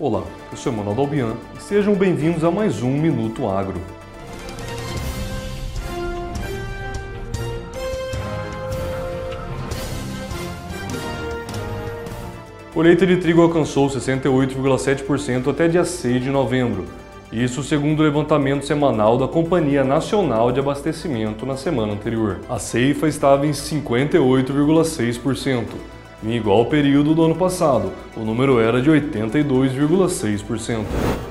Olá, eu sou Manuel Dalbian e sejam bem-vindos a mais um Minuto Agro. Colheita de trigo alcançou 68,7% até dia 6 de novembro. Isso segundo o levantamento semanal da Companhia Nacional de Abastecimento na semana anterior. A ceifa estava em 58,6%. Em igual período do ano passado, o número era de 82,6%.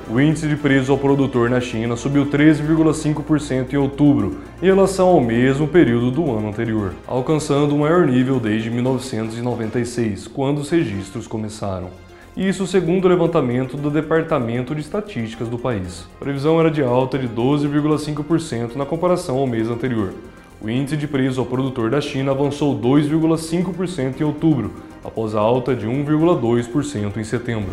O índice de preço ao produtor na China subiu 13,5% em outubro, em relação ao mesmo período do ano anterior, alcançando o maior nível desde 1996, quando os registros começaram. Isso segundo o levantamento do Departamento de Estatísticas do país. A previsão era de alta de 12,5% na comparação ao mês anterior. O índice de preço ao produtor da China avançou 2,5% em outubro, após a alta de 1,2% em setembro.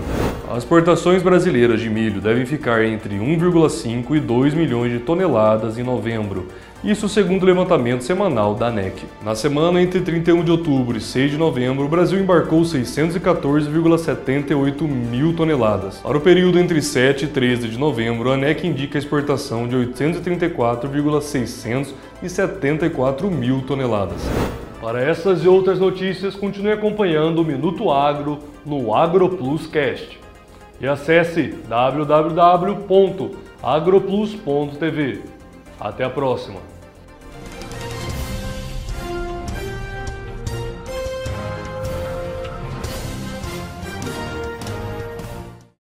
As exportações brasileiras de milho devem ficar entre 1,5 e 2 milhões de toneladas em novembro, isso segundo o levantamento semanal da ANEC. Na semana entre 31 de outubro e 6 de novembro, o Brasil embarcou 614,78 mil toneladas. Para o período entre 7 e 13 de novembro, a ANEC indica a exportação de 834,674 mil toneladas. Para essas e outras notícias, continue acompanhando o Minuto Agro no AgroPlusCast. E acesse www.agroplus.tv. Até a próxima!